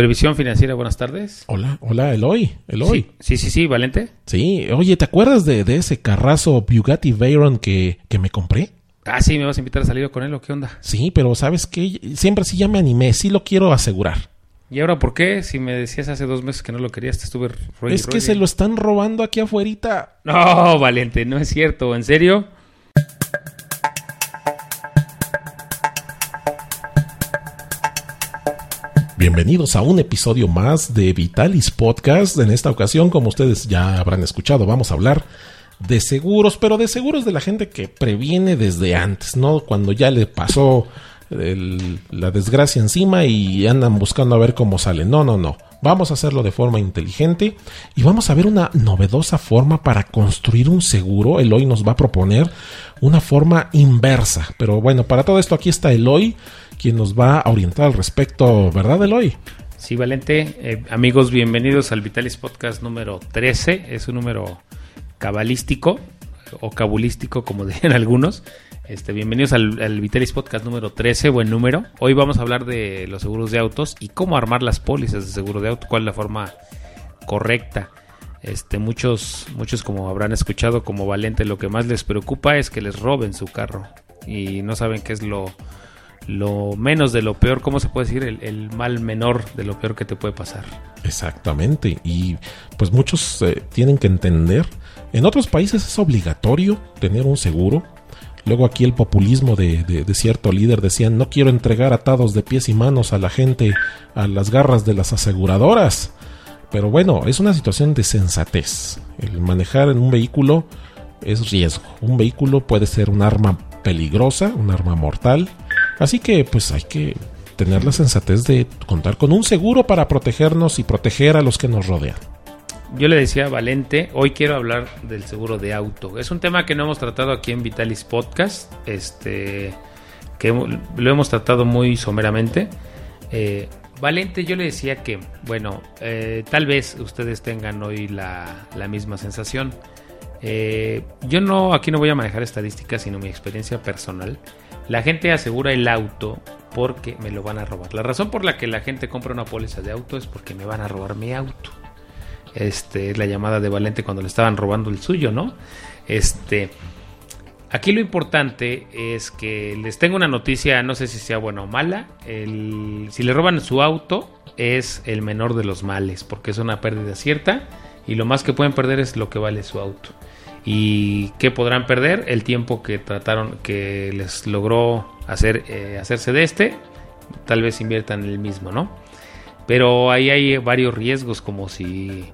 Previsión Financiera, buenas tardes. Hola, hola, Eloy. Eloy. Sí, sí, sí, Valente. Sí, oye, ¿te acuerdas de, de ese carrazo Bugatti Veyron que, que me compré? Ah, sí, me vas a invitar a salir con él o qué onda. Sí, pero ¿sabes qué? Siempre sí ya me animé, sí lo quiero asegurar. ¿Y ahora por qué? Si me decías hace dos meses que no lo querías, te estuve es que se lo están robando aquí afuerita. No, Valente, no es cierto. ¿En serio? Bienvenidos a un episodio más de Vitalis Podcast. En esta ocasión, como ustedes ya habrán escuchado, vamos a hablar de seguros, pero de seguros de la gente que previene desde antes, ¿no? Cuando ya le pasó el- la desgracia encima y andan buscando a ver cómo sale. No, no, no. Vamos a hacerlo de forma inteligente y vamos a ver una novedosa forma para construir un seguro. Eloy nos va a proponer una forma inversa. Pero bueno, para todo esto aquí está Eloy, quien nos va a orientar al respecto, ¿verdad, Eloy? Sí, Valente. Eh, amigos, bienvenidos al Vitalis Podcast número 13. Es un número cabalístico o cabulístico, como dirían algunos. Este, bienvenidos al, al Vitalis Podcast número 13, buen número. Hoy vamos a hablar de los seguros de autos y cómo armar las pólizas de seguro de auto, cuál es la forma correcta. Este, muchos, muchos como habrán escuchado como Valente, lo que más les preocupa es que les roben su carro y no saben qué es lo, menos de lo peor, ¿cómo se puede decir? El, el mal menor de lo peor que te puede pasar. Exactamente. Y pues muchos eh, tienen que entender. En otros países es obligatorio tener un seguro. Luego aquí el populismo de, cierto líder decían no quiero entregar atados de pies y manos a la gente a las garras de las aseguradoras. Pero bueno, es una situación de sensatez. El manejar en un vehículo es riesgo. Un vehículo puede ser un arma peligrosa, un arma mortal. Así que pues hay que tener la sensatez de contar con un seguro para protegernos y proteger a los que nos rodean. Yo le decía a Valente, hoy quiero hablar del seguro de auto. Es un tema que no hemos tratado aquí en Vitalis Podcast, este, que lo hemos tratado muy someramente. Eh, Valente, yo le decía que, bueno, eh, tal vez ustedes tengan hoy la, la misma sensación. Eh, yo no, aquí no voy a manejar estadísticas, sino mi experiencia personal. La gente asegura el auto porque me lo van a robar. La razón por la que la gente compra una póliza de auto es porque me van a robar mi auto. Este es la llamada de Valente cuando le estaban robando el suyo, ¿no? Este. Aquí lo importante es que les tengo una noticia, no sé si sea buena o mala. El- si le roban su auto, es el menor de los males, porque es una pérdida cierta. Y lo más que pueden perder es lo que vale su auto. ¿Y qué podrán perder? El tiempo que trataron, que les logró hacer, eh, hacerse de este. Tal vez inviertan en el mismo, ¿no? Pero ahí hay varios riesgos, como si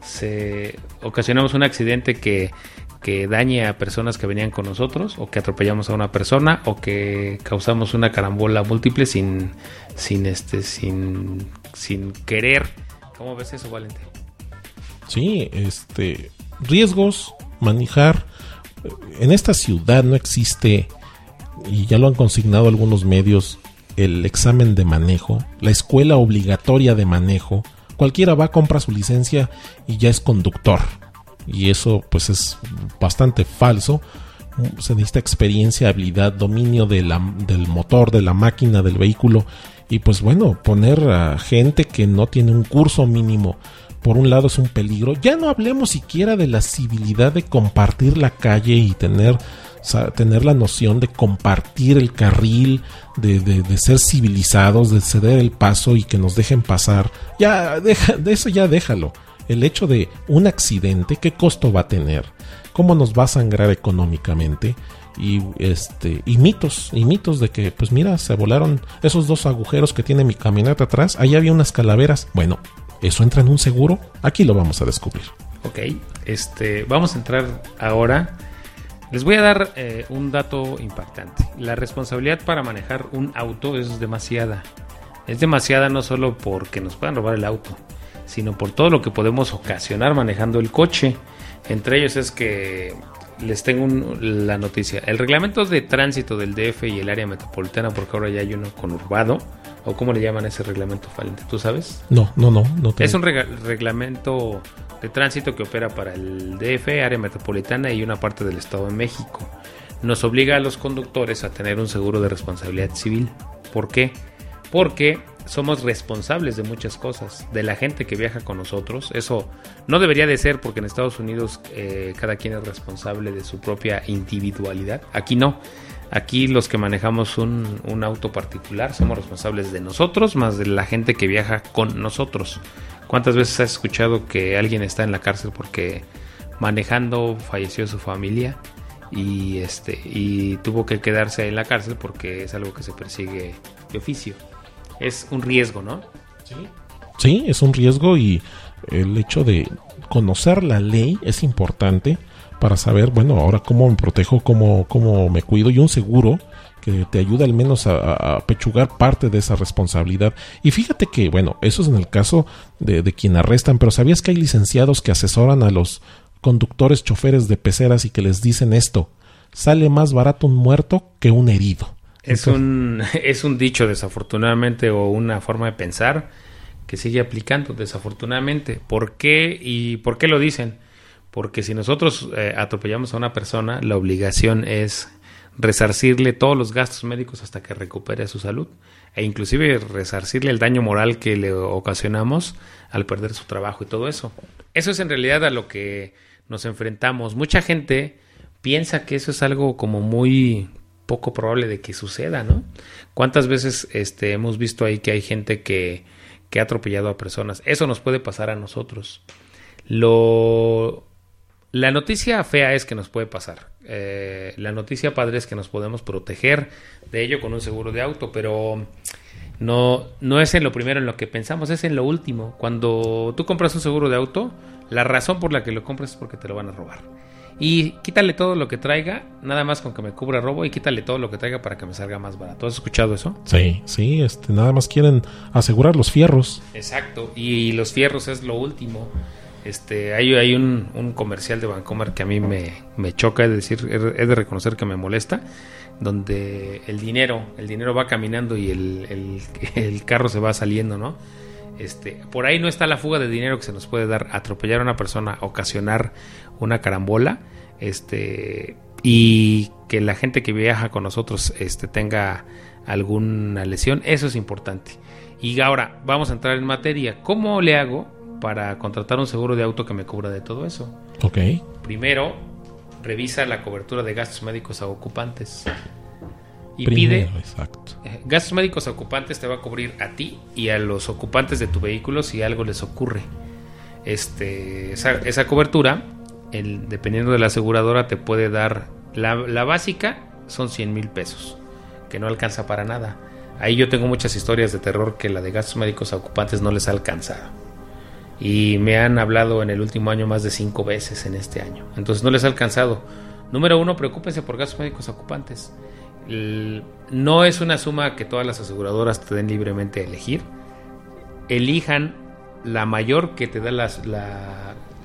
se ocasionamos un accidente que, que dañe a personas que venían con nosotros, o que atropellamos a una persona, o que causamos una carambola múltiple sin, sin este, sin, sin querer. ¿Cómo ves eso, Valente? Sí, este riesgos, manejar. En esta ciudad no existe, y ya lo han consignado algunos medios, el examen de manejo, la escuela obligatoria de manejo. Cualquiera va, compra su licencia y ya es conductor. Y eso pues es bastante falso. Se necesita experiencia, habilidad, dominio de la- del motor, de la máquina, del vehículo. Y pues bueno, poner a gente que no tiene un curso mínimo por un lado es un peligro. Ya no hablemos siquiera de la civilidad de compartir la calle y tener, tener la noción de compartir el carril, de, de- ser civilizados, de ceder el paso y que nos dejen pasar. Ya, deja, de eso ya déjalo. El hecho de un accidente, ¿qué costo va a tener? ¿Cómo nos va a sangrar económicamente? Y este y mitos, y mitos de que, pues mira, se volaron esos dos agujeros que tiene mi camioneta atrás. Ahí había unas calaveras. Bueno, ¿Eso entra en un seguro? Aquí lo vamos a descubrir. Ok, este, vamos a entrar ahora. Les voy a dar eh, un dato impactante. La responsabilidad para manejar un auto es demasiada. Es demasiada no solo porque nos puedan robar el auto, sino por todo lo que podemos ocasionar manejando el coche. Entre ellos es que les tengo un- la noticia. El reglamento de tránsito del DF y el área metropolitana, porque ahora ya hay uno conurbado, o cómo le llaman ese reglamento, Valente, ¿tú sabes? No, no, no, no tengo. Es un reglamento de tránsito que opera para el DF, área metropolitana y una parte del Estado de México. Nos obliga a los conductores a tener un seguro de responsabilidad civil. ¿Por qué? Porque somos responsables de muchas cosas, de la gente que viaja con nosotros. Eso no debería de ser porque en Estados Unidos eh, cada quien es responsable de su propia individualidad. Aquí no. Aquí los que manejamos un, un, auto particular somos responsables de nosotros más de la gente que viaja con nosotros. ¿Cuántas veces has escuchado que alguien está en la cárcel porque manejando falleció su familia y este y tuvo que quedarse en la cárcel porque es algo que se persigue de oficio? Es un riesgo, ¿no? Sí. Sí, es un riesgo y el hecho de conocer la ley es importante para saber, bueno, ahora cómo me protejo, cómo, cómo me cuido y un seguro que te ayuda al menos a, a, pechugar parte de esa responsabilidad. Y fíjate que, bueno, eso es en el caso de, de quien arrestan, pero ¿sabías que hay licenciados que asesoran a los conductores, choferes de peceras y que les dicen esto? Sale más barato un muerto que un herido. Es, un, es un dicho, desafortunadamente, o una forma de pensar que sigue aplicando, desafortunadamente. ¿Por qué y por qué lo dicen? Porque si nosotros eh, atropellamos a una persona, la obligación es resarcirle todos los gastos médicos hasta que recupere su salud e inclusive resarcirle el daño moral que le ocasionamos al perder su trabajo y todo eso. Eso es en realidad a lo que nos enfrentamos. Mucha gente piensa que eso es algo como muy poco probable de que suceda, ¿no? ¿Cuántas veces este, hemos visto ahí que hay gente que, que ha atropellado a personas? Eso nos puede pasar a nosotros. Lo la noticia fea es que nos puede pasar. Eh, la noticia padre es que nos podemos proteger de ello con un seguro de auto, pero no, no es en lo primero en lo que pensamos, es en lo último. Cuando tú compras un seguro de auto, la razón por la que lo compras es porque te lo van a robar. Y quítale todo lo que traiga, nada más con que me cubra robo y quítale todo lo que traiga para que me salga más barato. ¿Has escuchado eso? Sí, sí, este, nada más quieren asegurar los fierros. Exacto, y los fierros es lo último. Este, hay, un, comercial de Vancomer que a mí me, choca, es decir, he de reconocer que me molesta, donde el dinero, el dinero va caminando y el, el, carro se va saliendo, ¿no? Este, por ahí no está la fuga de dinero que se nos puede dar, atropellar a una persona, ocasionar una carambola, este, y que la gente que viaja con nosotros este, tenga alguna lesión, eso es importante. Y ahora vamos a entrar en materia. ¿Cómo le hago para contratar un seguro de auto que me cubra de todo eso. Ok. Primero, revisa la cobertura de gastos médicos a ocupantes. Y Primero, pide exacto. Eh, gastos médicos a ocupantes te va a cubrir a ti y a los ocupantes de tu vehículo si algo les ocurre. Este, esa, cobertura, el, dependiendo de la aseguradora, te puede dar la, la básica son 100 mil pesos, que no alcanza para nada. Ahí yo tengo muchas historias de terror que la de gastos médicos a ocupantes no les ha alcanzado y me han hablado en el último año más de cinco veces en este año. Entonces no les ha alcanzado. Número uno, preocúpense por gastos médicos ocupantes. no es una suma que todas las aseguradoras te den libremente a elegir. Elijan la mayor que te da la,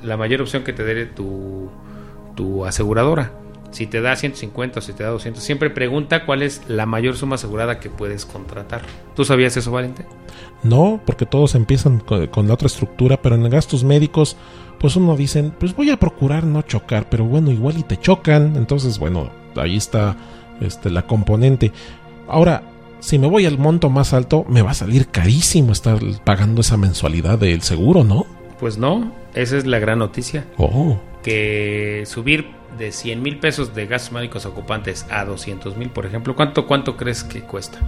la mayor opción que te dé tu, tu aseguradora. Si te da 150 o si te da 200, siempre pregunta cuál es la mayor suma asegurada que puedes contratar. ¿Tú sabías eso, Valente? No, porque todos empiezan con, la otra estructura, pero en gastos médicos, pues uno dicen, pues voy a procurar no chocar, pero bueno, igual y te chocan, entonces bueno, ahí está este, la componente. Ahora, si me voy al monto más alto, me va a salir carísimo estar pagando esa mensualidad del seguro, ¿no? Pues no, esa es la gran noticia. Oh. Que subir de 100 mil pesos de gastos médicos ocupantes a 200 mil, por ejemplo, ¿cuánto, ¿cuánto crees que cuesta?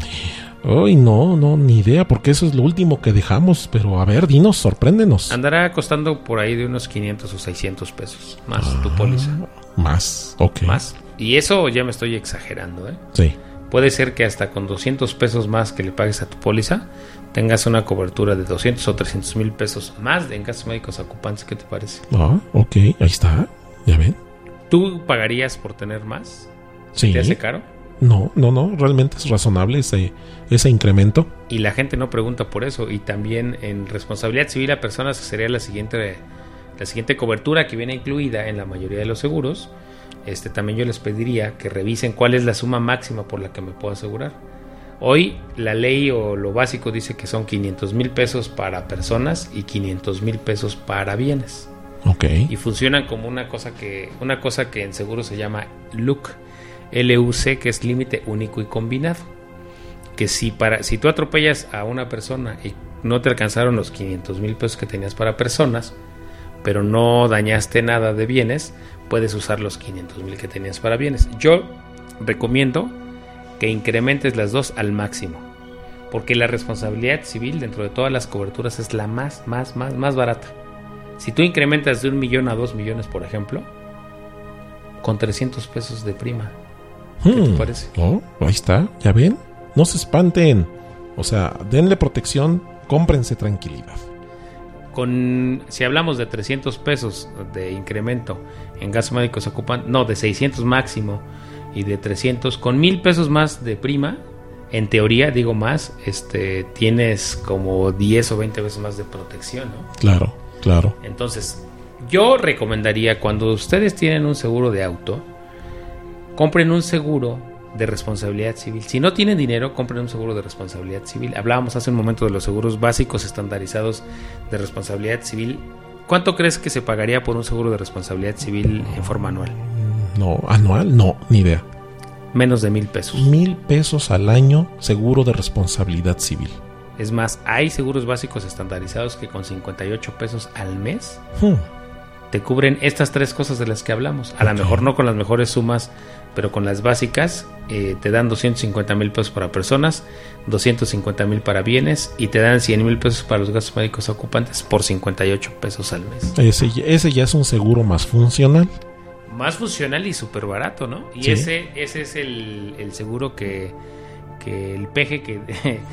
Ay, no, no, ni idea, porque eso es lo último que dejamos. Pero a ver, dinos, sorpréndenos. Andará costando por ahí de unos 500 o 600 pesos más tu ah, póliza. Más, ok. Más. Y eso ya me estoy exagerando, ¿eh? Sí. Puede ser que hasta con 200 pesos más que le pagues a tu póliza tengas una cobertura de 200 o 300 mil pesos más de en gastos médicos ocupantes. ¿Qué te parece? Ah, ok, ahí está. Ya ven. ¿Tú pagarías por tener más? Sí. ¿Te hace caro? No, no, no, realmente es razonable ese, ese incremento. Y la gente no pregunta por eso. Y también en responsabilidad civil a personas sería la siguiente, la siguiente cobertura que viene incluida en la mayoría de los seguros. Este, también yo les pediría que revisen cuál es la suma máxima por la que me puedo asegurar. Hoy la ley o lo básico dice que son 500 mil pesos para personas y 500 mil pesos para bienes. Okay. Y funcionan como una cosa que, una cosa que en seguro se llama LUC, LUC, que es límite único y combinado. que si, para, si tú atropellas a una persona y no te alcanzaron los 500 mil pesos que tenías para personas, pero no dañaste nada de bienes, puedes usar los 500 mil que tenías para bienes. Yo recomiendo que incrementes las dos al máximo, porque la responsabilidad civil dentro de todas las coberturas es la más, más, más, más barata. Si tú incrementas de un millón a dos millones, por ejemplo, con 300 pesos de prima, ¿qué te Hmm. parece? Oh, ahí está, ya ven. No se espanten. O sea, denle protección, cómprense tranquilidad. Con, si hablamos de 300 pesos de incremento en gastos médicos ocupan, no, de 600 máximo y de 300, con mil pesos más de prima, en teoría, digo más, este, tienes como 10 o 20 veces más de protección, ¿no? Claro, claro. Entonces, yo recomendaría cuando ustedes tienen un seguro de auto, compren un seguro de responsabilidad civil. Si no tienen dinero, compren un seguro de responsabilidad civil. Hablábamos hace un momento de los seguros básicos estandarizados de responsabilidad civil. ¿Cuánto crees que se pagaría por un seguro de responsabilidad civil en forma anual? No, anual, no, ni idea. Menos de mil pesos. Mil pesos al año seguro de responsabilidad civil. Es más, hay seguros básicos estandarizados que con 58 pesos al mes Hmm, te cubren estas tres cosas de las que hablamos. A lo Ok. mejor no con las mejores sumas, pero con las básicas eh, te dan 250 mil pesos para personas, 250 mil para bienes y te dan 100 mil pesos para los gastos médicos ocupantes por 58 pesos al mes. Ese, ya- ese ya es un seguro más funcional. Más funcional y súper barato, ¿no? Y Sí. ese, ese es el, el seguro que, que el peje, que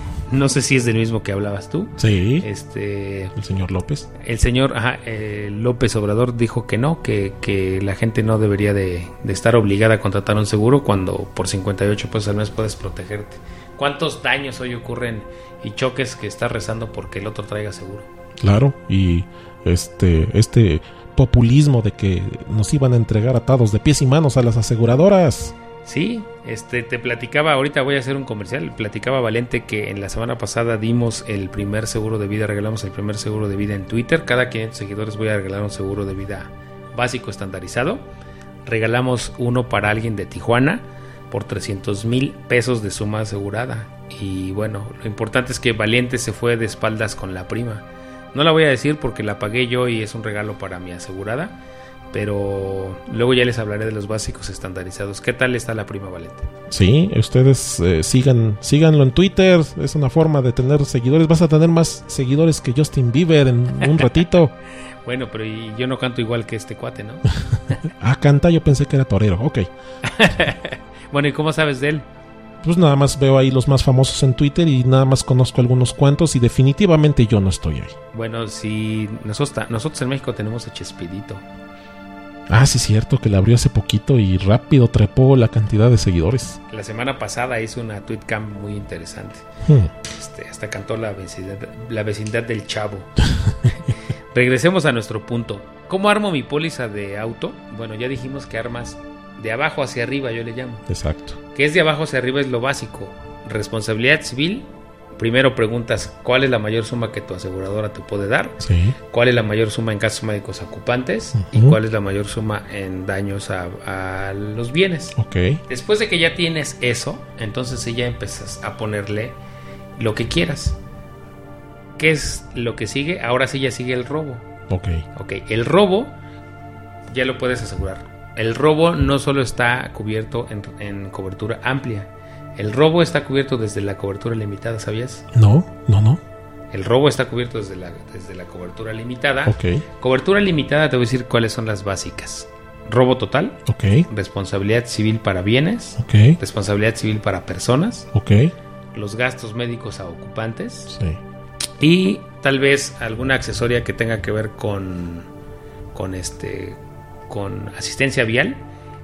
no sé si es del mismo que hablabas tú. Sí, Este, el señor López. el señor ajá, eh, López Obrador dijo que no, que, que la gente no debería de, de estar obligada a contratar un seguro cuando por 58 pesos al mes puedes protegerte. ¿Cuántos daños hoy ocurren y choques que estás rezando porque el otro traiga seguro? Claro, y este, este populismo de que nos iban a entregar atados de pies y manos a las aseguradoras. Sí, este te platicaba, ahorita voy a hacer un comercial, platicaba Valente que en la semana pasada dimos el primer seguro de vida, regalamos el primer seguro de vida en Twitter, cada 500 seguidores voy a regalar un seguro de vida básico estandarizado, regalamos uno para alguien de Tijuana por 300 mil pesos de suma asegurada. Y bueno, lo importante es que Valiente se fue de espaldas con la prima, no la voy a decir porque la pagué yo y es un regalo para mi asegurada, pero luego ya les hablaré de los básicos estandarizados. ¿Qué tal está la prima Valente? Sí, ustedes eh, sigan, síganlo en Twitter, es una forma de tener seguidores. Vas a tener más seguidores que Justin Bieber en un ratito. Bueno, pero y yo no canto igual que este cuate, ¿no? ah, canta, yo pensé que era torero. Ok, bueno, ¿y cómo sabes de él? pues nada más veo ahí los más famosos en Twitter y nada más conozco algunos cuantos y definitivamente yo no estoy ahí. Bueno, si nosotros, en México tenemos a Chespirito. Ah, sí, cierto, que la abrió hace poquito y rápido trepó la cantidad de seguidores. La semana pasada hizo una tweet cam muy interesante. Hmm. Este, hasta cantó la vecindad, la vecindad del chavo. Regresemos a nuestro punto. ¿Cómo armo mi póliza de auto? Bueno, ya dijimos que armas de abajo hacia arriba, yo le llamo. Exacto. Que es de abajo hacia arriba es lo básico. Responsabilidad civil. Primero preguntas cuál es la mayor suma que tu aseguradora te puede dar. Sí. cuál es la mayor suma en gastos médicos ocupantes y cuál es la mayor suma en daños a, a los bienes. Después de que ya tienes eso, entonces sí ya empiezas a ponerle lo que quieras. ¿Qué es lo que sigue? Ahora sí ya sigue el robo. Ok. Ok, el robo ya lo puedes asegurar. El robo no solo está cubierto en, en cobertura amplia. El robo está cubierto desde la cobertura limitada, ¿sabías? No, no, no. El robo está cubierto desde la, desde la cobertura limitada. Ok. Cobertura limitada, te voy a decir cuáles son las básicas. Robo total, Ok. responsabilidad civil para bienes, Ok. responsabilidad civil para personas, Ok. los gastos médicos a ocupantes Sí. y tal vez alguna accesoria que tenga que ver con con este con asistencia vial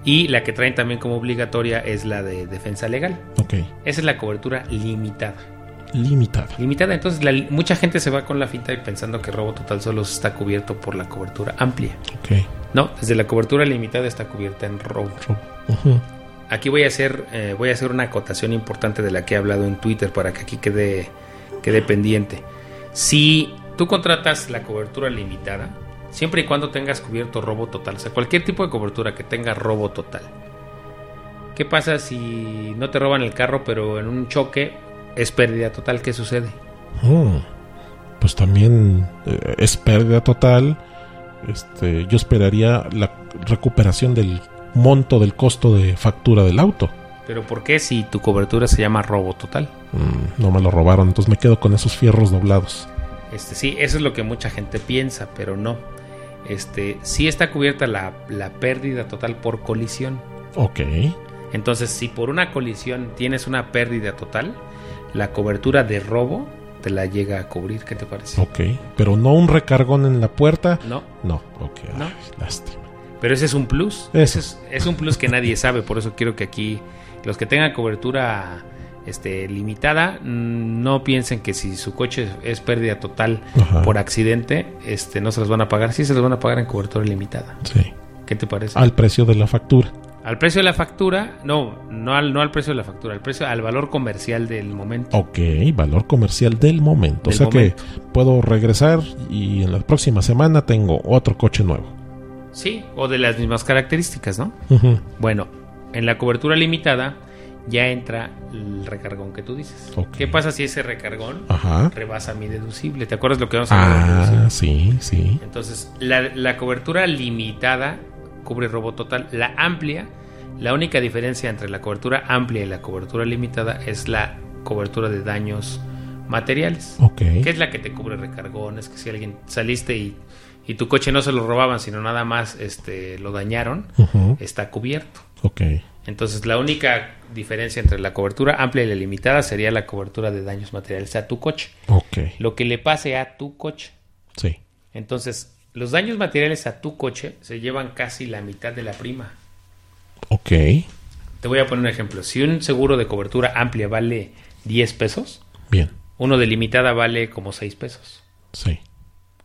y la que traen también como obligatoria es la de defensa legal. Ok. Esa es la cobertura limitada. Limitada. Limitada, entonces la- mucha gente se va con la finta y pensando que robo total solo está cubierto por la cobertura amplia. Ok. No, desde la cobertura limitada está cubierta en robo. Ujú. Aquí voy a hacer, eh, voy a hacer una acotación importante de la que he hablado en Twitter para que aquí quede, quede pendiente. Si tú contratas la cobertura limitada, siempre y cuando tengas cubierto robo total, o sea, cualquier tipo de cobertura que tenga robo total. ¿Qué pasa si no te roban el carro, pero en un choque es pérdida total, ¿qué sucede? Mm, pues también eh, es pérdida total. Este, yo esperaría la recuperación del monto del costo de factura del auto. Pero ¿por qué si tu cobertura se llama robo total? Mm, no me lo robaron, entonces me quedo con esos fierros doblados. Este, sí, eso es lo que mucha gente piensa, pero no. Este, sí está cubierta la, la pérdida total por colisión. Ok. Entonces, si por una colisión tienes una pérdida total, la cobertura de robo te la llega a cubrir. ¿Qué te parece? Ok. Pero no un recargón en la puerta. No, No, ok. No. Ay, lástima. pero ese es un plus. Eso. Ese es, es un plus que nadie sabe. Por eso quiero que aquí los que tengan cobertura este, limitada mm, no piensen que si su coche es pérdida total Ajá. por accidente, este, no se los van a pagar. Sí se los van a pagar en cobertura limitada. Sí. ¿Qué te parece? Al precio de la factura. Al precio de la factura, no, no al, no al precio de la factura, al precio, al valor comercial del momento. Ok, valor comercial del momento. Del o sea momento. que puedo regresar y en la próxima semana tengo otro coche nuevo. Sí, o de las mismas características, ¿no? Bueno, en la cobertura limitada ya entra el recargón que tú dices. ¿Qué pasa si ese recargón Ajá. rebasa mi deducible? ¿Te acuerdas lo que vamos a hablar Ah, sí, sí. Entonces, la, la cobertura limitada cubre robo total. La amplia, la única diferencia entre la cobertura amplia y la cobertura limitada es la cobertura de daños materiales. Ok. que es la que te cubre recargones, que si alguien saliste y, y tu coche no se lo robaban, sino nada más este, lo dañaron, está cubierto. Ok. Entonces la única diferencia entre la cobertura amplia y la limitada sería la cobertura de daños materiales a tu coche. Ok. Lo que le pase a tu coche. Sí. Entonces, los daños materiales a tu coche se llevan casi la mitad de la prima. Ok. Te voy a poner un ejemplo. Si un seguro de cobertura amplia vale 10 pesos, Bien. uno de limitada vale como 6 pesos. Sí.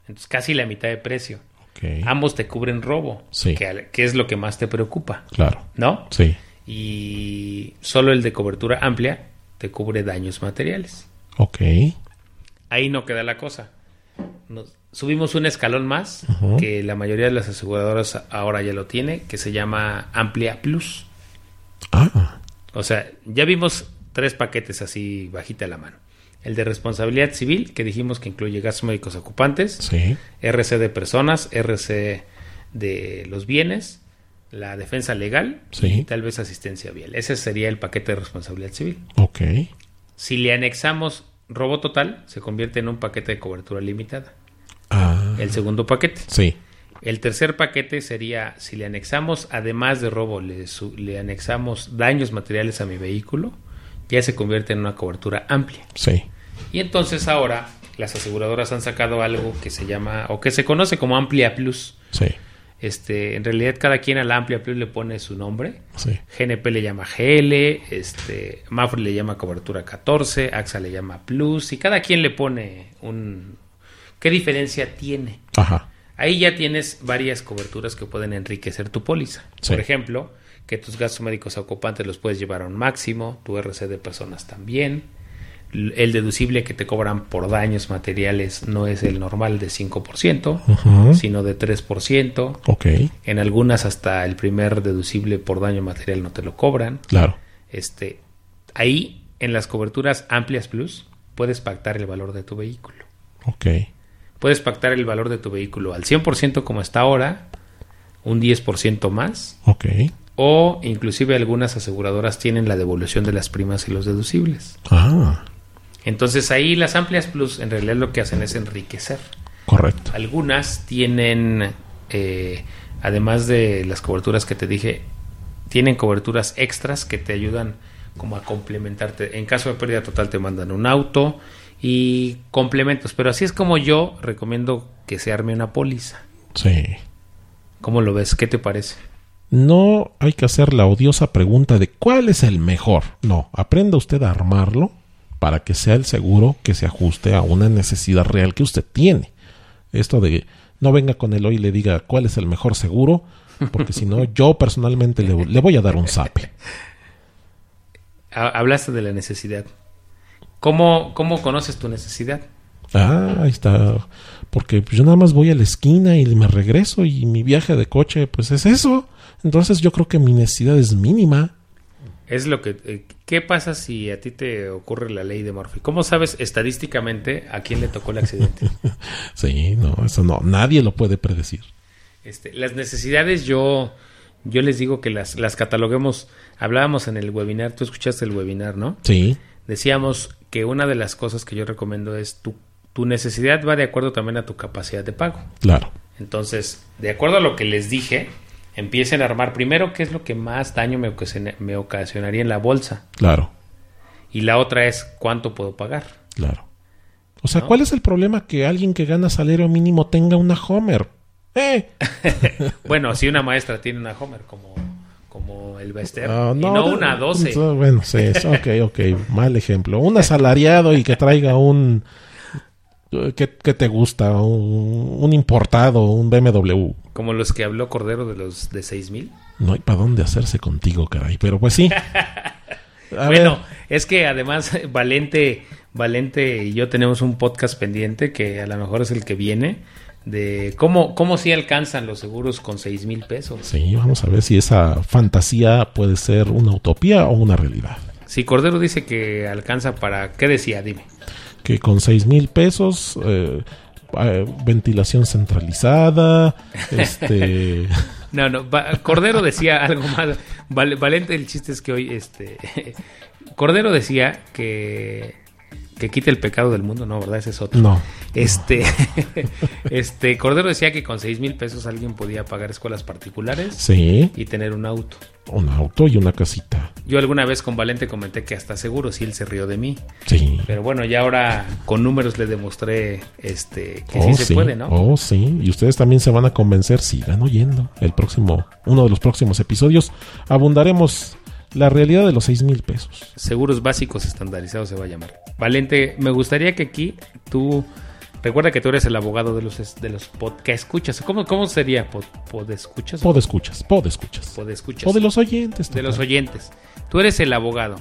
Entonces, casi la mitad de precio. Ok. ambos te cubren robo, Sí. que, que es lo que más te preocupa, Claro. ¿no? Sí. Y solo el de cobertura amplia te cubre daños materiales. Ok. Ahí no queda la cosa. Nos- subimos un escalón más, que la mayoría de las aseguradoras ahora ya lo tiene, que se llama Amplia Plus. Ah. O sea, ya vimos tres paquetes así bajita la mano. El de responsabilidad civil, que dijimos que incluye gastos médicos ocupantes, Sí. RC de personas, RC de los bienes, la defensa legal Sí. y tal vez asistencia vial. Ese sería el paquete de responsabilidad civil. Ok. Si le anexamos robo total, se convierte en un paquete de cobertura limitada. Ah. El segundo paquete. Sí. El tercer paquete sería, si le anexamos, además de robo, le, su- le anexamos daños materiales a mi vehículo, ya se convierte en una cobertura amplia. Sí. Y entonces ahora las aseguradoras han sacado algo que se llama, o que se conoce como Amplia Plus. Sí. Este, en realidad cada quien a la Amplia Plus le pone su nombre. Sí. GNP le llama GL, este, Mafre le llama cobertura 14, AXA le llama Plus y cada quien le pone un... ¿Qué diferencia tiene? Ajá. Ahí ya tienes varias coberturas que pueden enriquecer tu póliza. Sí. Por ejemplo, que tus gastos médicos ocupantes los puedes llevar a un máximo, tu RC de personas también. El deducible que te cobran por daños materiales no es el normal de 5%, Ujú. sino de 3%. Ok. En algunas hasta el primer deducible por daño material no te lo cobran. Claro. Este, ahí en las coberturas amplias plus puedes pactar el valor de tu vehículo. Ok. Puedes pactar el valor de tu vehículo al 100% como está ahora, un 10% más, Ok. o inclusive algunas aseguradoras tienen la devolución de las primas y los deducibles. Ah. Entonces ahí las amplias plus en realidad lo que hacen es enriquecer. Correcto. Algunas tienen, eh, además de las coberturas que te dije, tienen coberturas extras que te ayudan como a complementarte. En caso de pérdida total te mandan un auto y complementos. Pero así es como yo recomiendo que se arme una póliza. Sí. ¿Cómo lo ves? ¿Qué te parece? No hay que hacer la odiosa pregunta de cuál es el mejor. No, aprenda usted a armarlo para que sea el seguro que se ajuste a una necesidad real que usted tiene. Esto de no venga con él hoy y le diga cuál es el mejor seguro, porque si no, yo personalmente le, le voy a dar un zape. Ha- Hablaste de la necesidad. ¿Cómo, cómo conoces tu necesidad? Ah, ahí está. Porque yo nada más voy a la esquina y me regreso y mi viaje de coche, pues es eso. Entonces yo creo que mi necesidad es mínima. Es lo que... eh, ¿Qué pasa si a ti te ocurre la ley de Murphy? ¿Cómo sabes estadísticamente a quién le tocó el accidente? Sí, no, eso no, nadie lo puede predecir. Este, las necesidades yo, yo les digo que las, las cataloguemos. Hablábamos en el webinar, tú escuchaste el webinar, ¿no? Sí, Decíamos que una de las cosas que yo recomiendo es tu, tu necesidad va de acuerdo también a tu capacidad de pago. claro, Entonces, de acuerdo a lo que les dije, empiecen a armar primero qué es lo que más daño me, ocasiona- me ocasionaría en la bolsa. claro, Y la otra es cuánto puedo pagar. claro. O sea, ¿No? ¿cuál es el problema que alguien que gana salario mínimo tenga una Homer? ¡Eh! Bueno, si una maestra tiene una Homer como, como el Bester, Ah, y no de- una 12. Bueno, sí, ok, ok, mal ejemplo. Un asalariado y que traiga un... ¿Qué, qué te gusta? Un, un importado, un BMW. Como los que habló Cordero de los de 6000. No hay para dónde hacerse contigo, caray. Pero pues sí. A bueno, ver, es que además Valente, Valente y yo tenemos un podcast pendiente que a lo mejor es el que viene de cómo, cómo si alcanzan los seguros con seis mil pesos. sí, vamos a ver si esa fantasía puede ser una utopía o una realidad. Si Cordero dice que alcanza para... ¿Qué decía? Dime. Que con seis mil pesos, eh, eh, ventilación centralizada, este... No, no, Cordero decía algo más. Val- Valente, el chiste es que hoy, este... Cordero decía que... Que quite el pecado del mundo, no, ¿verdad? Ese es otro. No. Este, este, Cordero decía que con seis mil pesos alguien podía pagar escuelas particulares Sí, y tener un auto. un auto y una casita. Yo alguna vez con Valente comenté que hasta seguro si él se rió de mí. Sí. Pero bueno, ya ahora con números le demostré este que Oh, sí se puede, ¿no? Oh, sí. Y ustedes también se van a convencer, sigan oyendo. El próximo, uno de los próximos episodios, abundaremos la realidad de los seis mil pesos. Seguros básicos estandarizados se va a llamar. Valente, me gustaría que aquí tú recuerda que tú eres el abogado de los de los pod que escuchas. ¿Cómo, cómo sería pod, pod escuchas? Pod escuchas, pod escuchas. Pod escuchas. O de los oyentes. de los oyentes. Tú eres el abogado.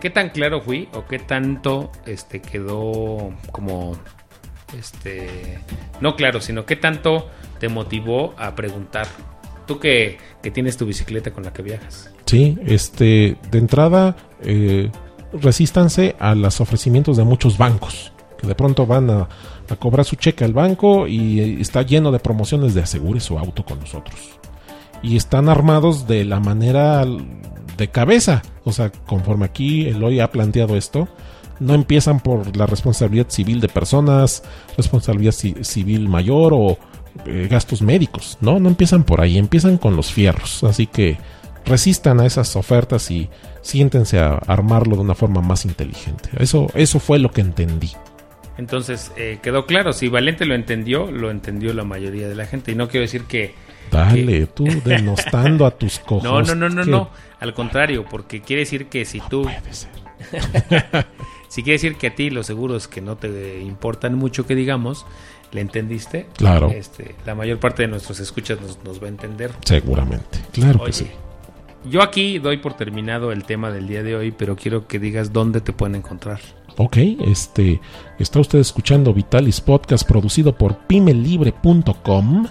¿Qué tan claro fui o qué tanto este quedó como este no claro, sino qué tanto te motivó a preguntar? Tú que, que tienes tu bicicleta con la que viajas. Sí, este, de entrada, eh, resístanse a los ofrecimientos de muchos bancos, que de pronto van a, a cobrar su cheque al banco y eh, está lleno de promociones de asegure su auto con nosotros. Y están armados de la manera de cabeza, o sea, conforme aquí Eloy ha planteado esto, no empiezan por la responsabilidad civil de personas, responsabilidad ci- civil mayor o eh, gastos médicos, ¿no? No empiezan por ahí, empiezan con los fierros. Así que resistan a esas ofertas y siéntense a armarlo de una forma más inteligente. Eso, eso fue lo que entendí. Entonces, eh, quedó claro, si Valente lo entendió, lo entendió la mayoría de la gente. Y no quiero decir que... Dale, tú denostando a tus cojos. No, no, no, no, ¿Qué no. Al contrario, porque quiere decir que si tú... Puede ser. Si quiere decir que a ti los seguros que no te importan mucho que digamos, ¿le entendiste? Claro. Este, la mayor parte de nuestros escuchas nos, nos va a entender. Seguramente. Claro que sí. Yo aquí doy por terminado el tema del día de hoy, pero quiero que digas dónde te pueden encontrar. Ok, este, está usted escuchando Vitalis Podcast producido por pimelibre.com.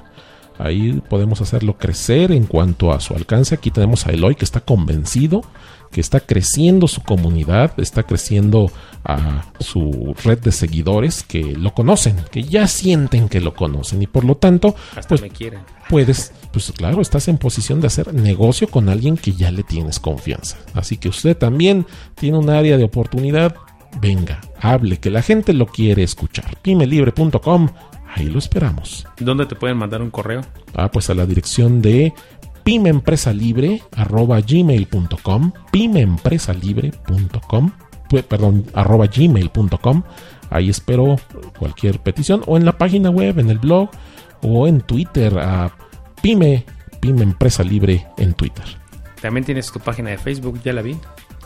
Ahí podemos hacerlo crecer en cuanto a su alcance. Aquí tenemos a Eloy que está convencido, que está creciendo su comunidad, está creciendo a su red de seguidores que lo conocen, que ya sienten que lo conocen y por lo tanto, Hasta pues me quieren. puedes, pues claro, estás en posición de hacer negocio con alguien que ya le tienes confianza. Así que usted también tiene un área de oportunidad. Venga, hable, que la gente lo quiere escuchar. Pimelibre.com, ahí lo esperamos. ¿Dónde te pueden mandar un correo? Ah, pues a la dirección de pymeempresalibre.gmail.com pymeempresalibre.com pues, perdón, arroba gmail.com ahí espero cualquier petición o en la página web, en el blog o en Twitter a pyme, pyme empresa libre en Twitter También tienes tu página de Facebook, ya la vi.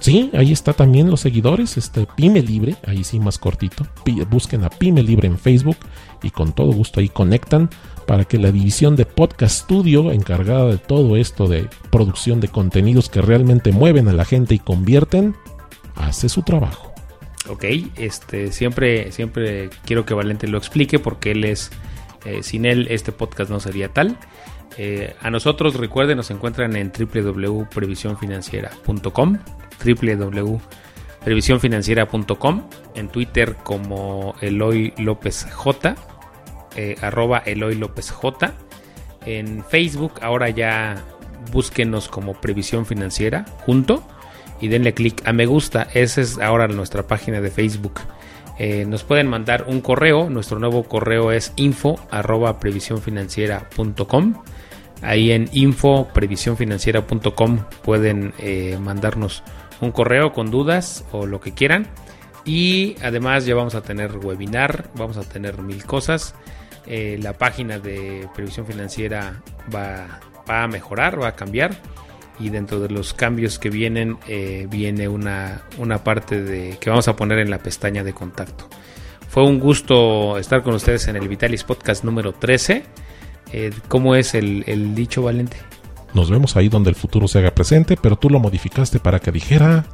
Sí, ahí está también los seguidores, este Pyme Libre, ahí sí más cortito. Busquen a Pyme Libre en Facebook y con todo gusto ahí conectan para que la división de Podcast Studio, encargada de todo esto de producción de contenidos que realmente mueven a la gente y convierten, hace su trabajo. Ok, este, siempre, siempre quiero que Valente lo explique porque él es, eh, sin él este podcast no sería tal. Eh, a nosotros, recuerden, nos encuentran en www.previsionfinanciera.com, www.previsionfinanciera.com, en Twitter como Eloy López J, eh, arroba Eloy López J, en Facebook ahora ya búsquenos como Previsión Financiera junto y denle clic a me gusta, esa es ahora nuestra página de Facebook. Eh, nos pueden mandar un correo, nuestro nuevo correo es info arroba previsiónfinanciera.com Ahí en info previsiónfinanciera.com pueden eh, mandarnos un correo con dudas o lo que quieran. Y además ya vamos a tener webinar, vamos a tener mil cosas. Eh, la página de previsión financiera va, a mejorar, va a cambiar. Y dentro de los cambios que vienen, eh, viene una, una parte de que vamos a poner en la pestaña de contacto. Fue un gusto estar con ustedes en el Vitalis Podcast número 13. Eh, ¿Cómo es el, el dicho, Valente? Nos vemos ahí donde el futuro se haga presente, pero tú lo modificaste para que dijera...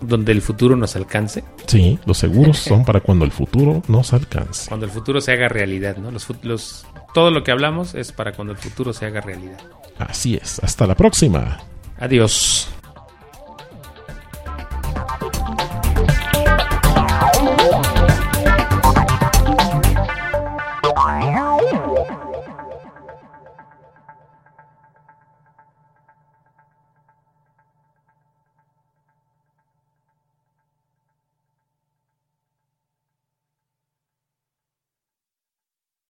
Donde el futuro nos alcance. Sí, los seguros son para cuando el futuro nos alcance. Cuando el futuro se haga realidad, ¿no? Los, los, todo lo que hablamos es para cuando el futuro se haga realidad. Así es. Hasta la próxima. Adiós.